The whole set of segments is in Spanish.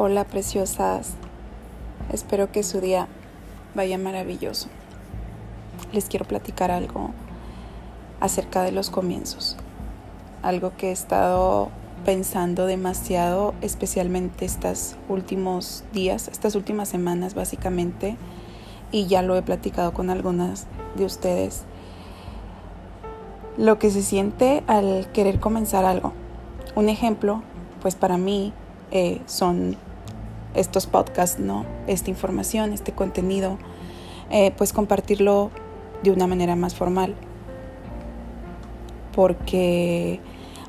Hola preciosas, espero que su día vaya maravilloso. Les quiero platicar algo acerca de los comienzos, algo que he estado pensando demasiado, especialmente estos últimos días, estas últimas semanas básicamente, y ya lo he platicado con algunas de ustedes. Lo que se siente al querer comenzar algo. Un ejemplo, pues para mí eh, son estos podcasts, ¿no? Esta información, este contenido, eh, pues compartirlo de una manera más formal. Porque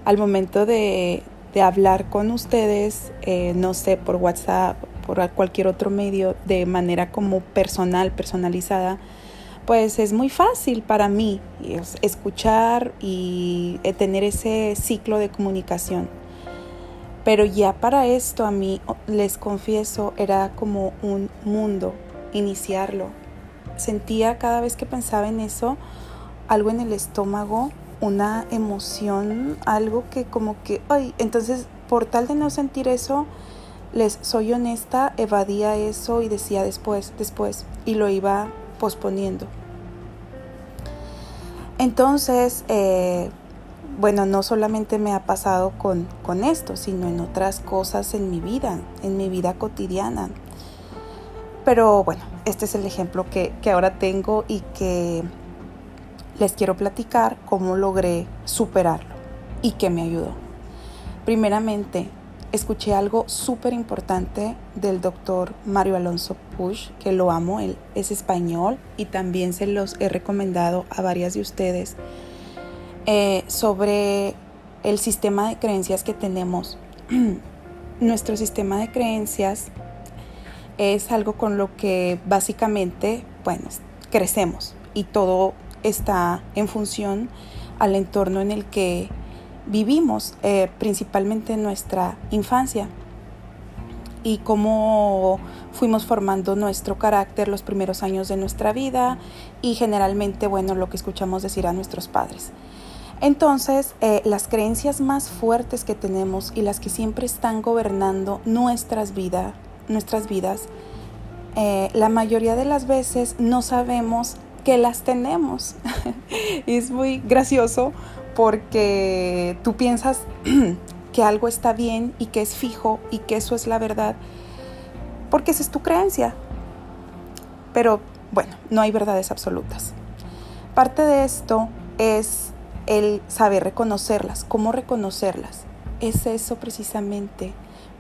al momento de, hablar con ustedes, eh, no sé, por WhatsApp, por cualquier otro medio, de manera como personal, personalizada, pues es muy fácil para mí escuchar y tener ese ciclo de comunicación. Pero ya para esto a mí, les confieso, era como un mundo iniciarlo. Sentía cada vez que pensaba en eso algo en el estómago, una emoción, algo que como que, ay, entonces por tal de no sentir eso, les soy honesta, evadía eso y decía después, después, y lo iba posponiendo. Entonces, eh, bueno, no solamente me ha pasado con, con esto, sino en otras cosas en mi vida, en mi vida cotidiana. Pero bueno, este es el ejemplo que, que ahora tengo y que les quiero platicar cómo logré superarlo y qué me ayudó. Primeramente, escuché algo súper importante del doctor Mario Alonso Push, que lo amo, él es español y también se los he recomendado a varias de ustedes eh, sobre el sistema de creencias que tenemos. Nuestro sistema de creencias es algo con lo que básicamente, bueno, crecemos y todo está en función al entorno en el que vivimos, eh, principalmente en nuestra infancia y cómo fuimos formando nuestro carácter los primeros años de nuestra vida y generalmente, bueno, lo que escuchamos decir a nuestros padres. Entonces, eh, las creencias más fuertes que tenemos y las que siempre están gobernando nuestras, vidas, nuestras vidas, eh, la mayoría de las veces no sabemos que las tenemos. es muy gracioso porque tú piensas que algo está bien y que es fijo y que eso es la verdad, porque esa es tu creencia. Pero bueno, no hay verdades absolutas. Parte de esto es el saber reconocerlas. ¿Cómo reconocerlas? Es eso precisamente,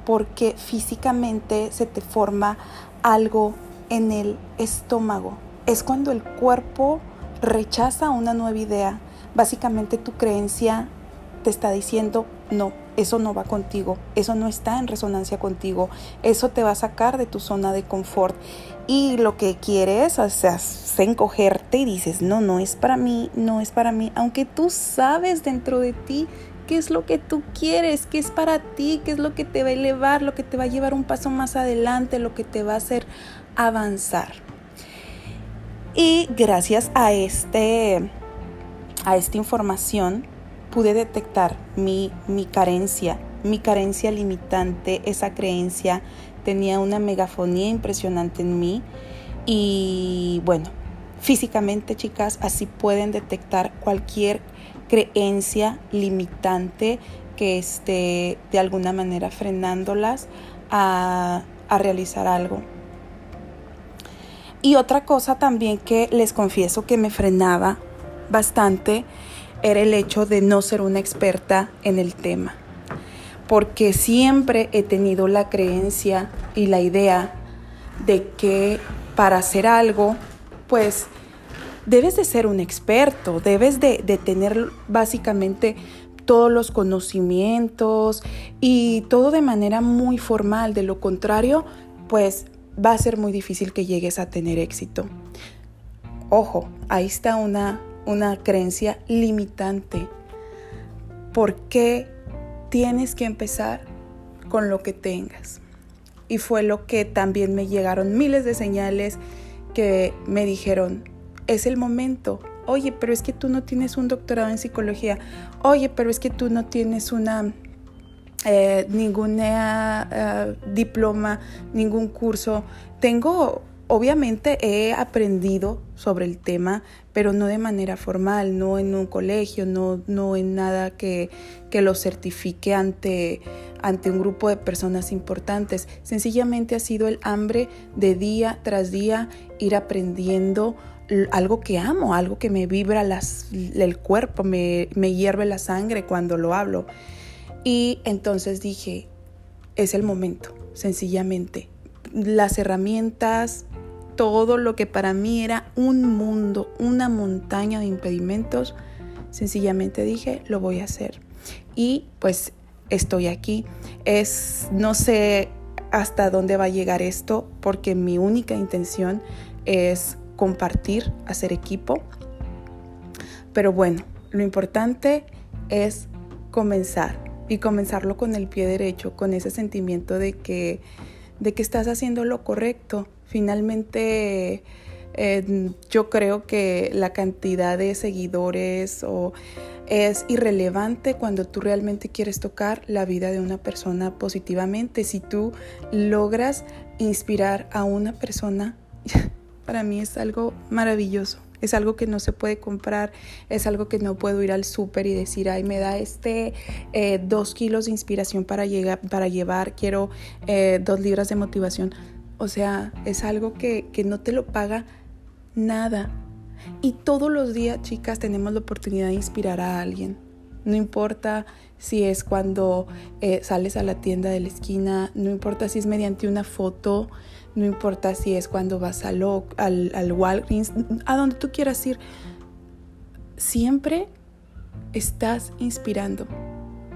porque físicamente se te forma algo en el estómago. Es cuando el cuerpo rechaza una nueva idea. Básicamente tu creencia te está diciendo, no, eso no va contigo, eso no está en resonancia contigo, eso te va a sacar de tu zona de confort. Y lo que quieres o sea, es encogerte y dices, no, no es para mí, no es para mí, aunque tú sabes dentro de ti qué es lo que tú quieres, qué es para ti, qué es lo que te va a elevar, lo que te va a llevar un paso más adelante, lo que te va a hacer avanzar. Y gracias a este a esta información pude detectar mi, mi carencia, mi carencia limitante, esa creencia tenía una megafonía impresionante en mí y bueno, físicamente chicas así pueden detectar cualquier creencia limitante que esté de alguna manera frenándolas a, a realizar algo. Y otra cosa también que les confieso que me frenaba bastante era el hecho de no ser una experta en el tema, porque siempre he tenido la creencia y la idea de que para hacer algo, pues debes de ser un experto, debes de, de tener básicamente todos los conocimientos y todo de manera muy formal. De lo contrario, pues va a ser muy difícil que llegues a tener éxito. Ojo, ahí está una una creencia limitante. ¿Por qué tienes que empezar con lo que tengas? Y fue lo que también me llegaron miles de señales que me dijeron, es el momento. Oye, pero es que tú no tienes un doctorado en psicología. Oye, pero es que tú no tienes una eh, ningún eh, diploma, ningún curso. Tengo, obviamente he aprendido sobre el tema, pero no de manera formal, no en un colegio, no, no en nada que, que lo certifique ante, ante un grupo de personas importantes. Sencillamente ha sido el hambre de día tras día ir aprendiendo algo que amo, algo que me vibra las, el cuerpo, me, me hierve la sangre cuando lo hablo. Y entonces dije, es el momento, sencillamente. Las herramientas, todo lo que para mí era un mundo, una montaña de impedimentos, sencillamente dije, lo voy a hacer. Y pues estoy aquí. Es, no sé hasta dónde va a llegar esto, porque mi única intención es compartir, hacer equipo. Pero bueno, lo importante es comenzar y comenzarlo con el pie derecho, con ese sentimiento de que, de que estás haciendo lo correcto. Finalmente, eh, yo creo que la cantidad de seguidores o es irrelevante cuando tú realmente quieres tocar la vida de una persona positivamente. Si tú logras inspirar a una persona, para mí es algo maravilloso. Es algo que no se puede comprar, es algo que no puedo ir al súper y decir, ay, me da este eh, dos kilos de inspiración para, llegar, para llevar, quiero eh, dos libras de motivación. O sea, es algo que, que no te lo paga nada. Y todos los días, chicas, tenemos la oportunidad de inspirar a alguien. No importa si es cuando eh, sales a la tienda de la esquina, no importa si es mediante una foto, no importa si es cuando vas al, al, al Walgreens, a donde tú quieras ir, siempre estás inspirando,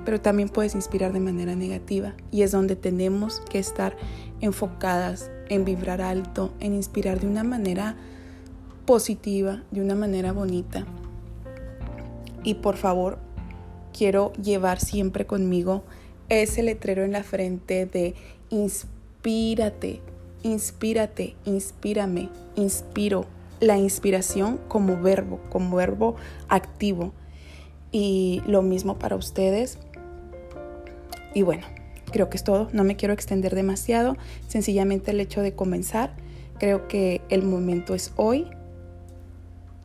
pero también puedes inspirar de manera negativa y es donde tenemos que estar enfocadas en vibrar alto, en inspirar de una manera positiva, de una manera bonita. Y por favor, quiero llevar siempre conmigo ese letrero en la frente de inspírate, inspírate, inspírame, inspiro. La inspiración como verbo, como verbo activo. Y lo mismo para ustedes. Y bueno, creo que es todo. No me quiero extender demasiado. Sencillamente el hecho de comenzar. Creo que el momento es hoy.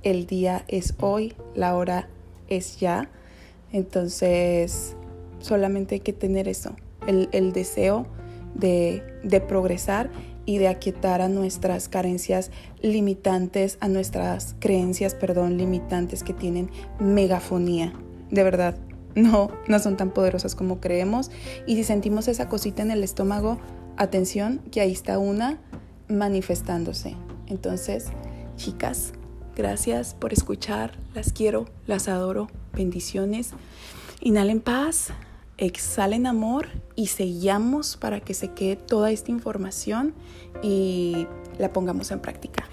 El día es hoy. La hora es ya. Entonces, solamente hay que tener eso. El, deseo de, de progresar y de aquietar a nuestras carencias limitantes, a nuestras creencias, perdón, limitantes que tienen megafonía. De verdad, no, no son tan poderosas como creemos. Y si sentimos esa cosita en el estómago, atención, que ahí está una manifestándose. Entonces, chicas, gracias por escuchar. Las quiero, las adoro. Bendiciones. Inhalen paz, exhalen amor y sellamos para que se quede toda esta información y la pongamos en práctica.